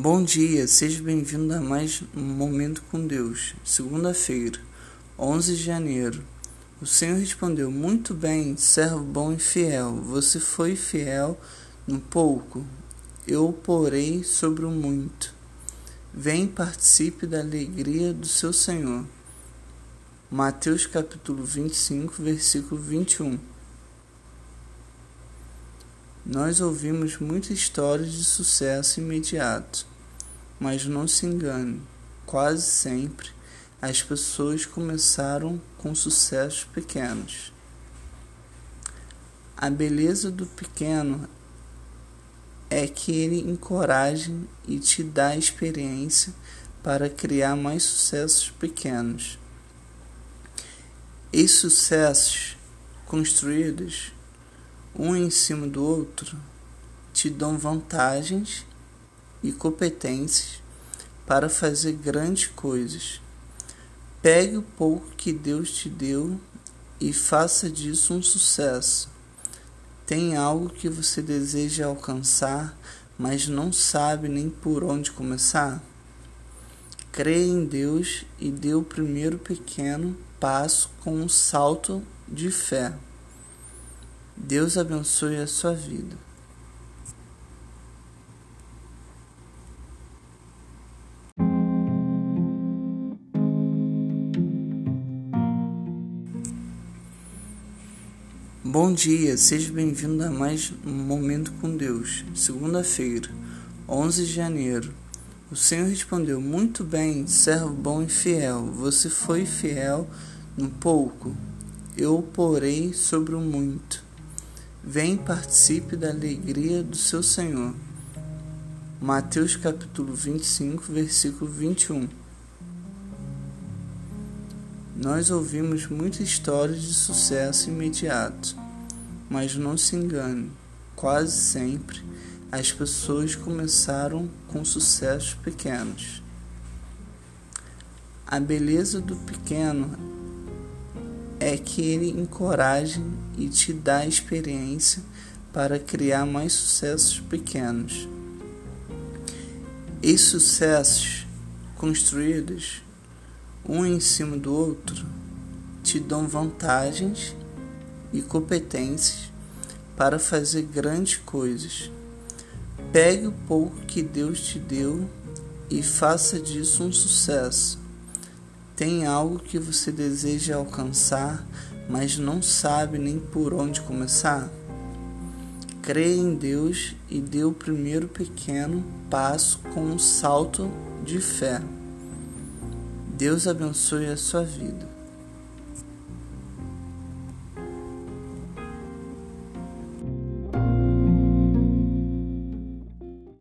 Bom dia, seja bem-vindo a mais um Momento com Deus. Segunda-feira, 11 de janeiro. O Senhor respondeu: Muito bem, servo bom e fiel. Você foi fiel no pouco, eu o porei sobre o muito. Vem participe da alegria do seu Senhor. Mateus capítulo 25, versículo 21. Nós ouvimos muitas histórias de sucesso imediato, mas não se engane, quase sempre as pessoas começaram com sucessos pequenos. A beleza do pequeno é que ele encoraja e te dá experiência para criar mais sucessos pequenos. E sucessos construídos um em cima do outro, te dão vantagens e competências para fazer grandes coisas. Pegue o pouco que Deus te deu e faça disso um sucesso. Tem algo que você deseja alcançar, mas não sabe nem por onde começar? Creia em Deus e dê o primeiro pequeno passo com um salto de fé. Deus abençoe a sua vida. Bom dia, seja bem-vindo a mais um Momento com Deus. Segunda-feira, 11 de janeiro. O Senhor respondeu: Muito bem, servo bom e fiel. Você foi fiel no pouco, eu o porei sobre o muito. Vem participe da alegria do seu Senhor. Mateus capítulo 25, versículo 21. Nós ouvimos muitas histórias de sucesso imediato, mas não se engane, quase sempre as pessoas começaram com sucessos pequenos. A beleza do pequeno é que ele encoraja e te dá experiência para criar mais sucessos pequenos. E sucessos construídos um em cima do outro te dão vantagens e competências para fazer grandes coisas. Pegue o pouco que Deus te deu e faça disso um sucesso. Tem algo que você deseja alcançar, mas não sabe nem por onde começar? Creia em Deus e dê o primeiro pequeno passo com um salto de fé. Deus abençoe a sua vida.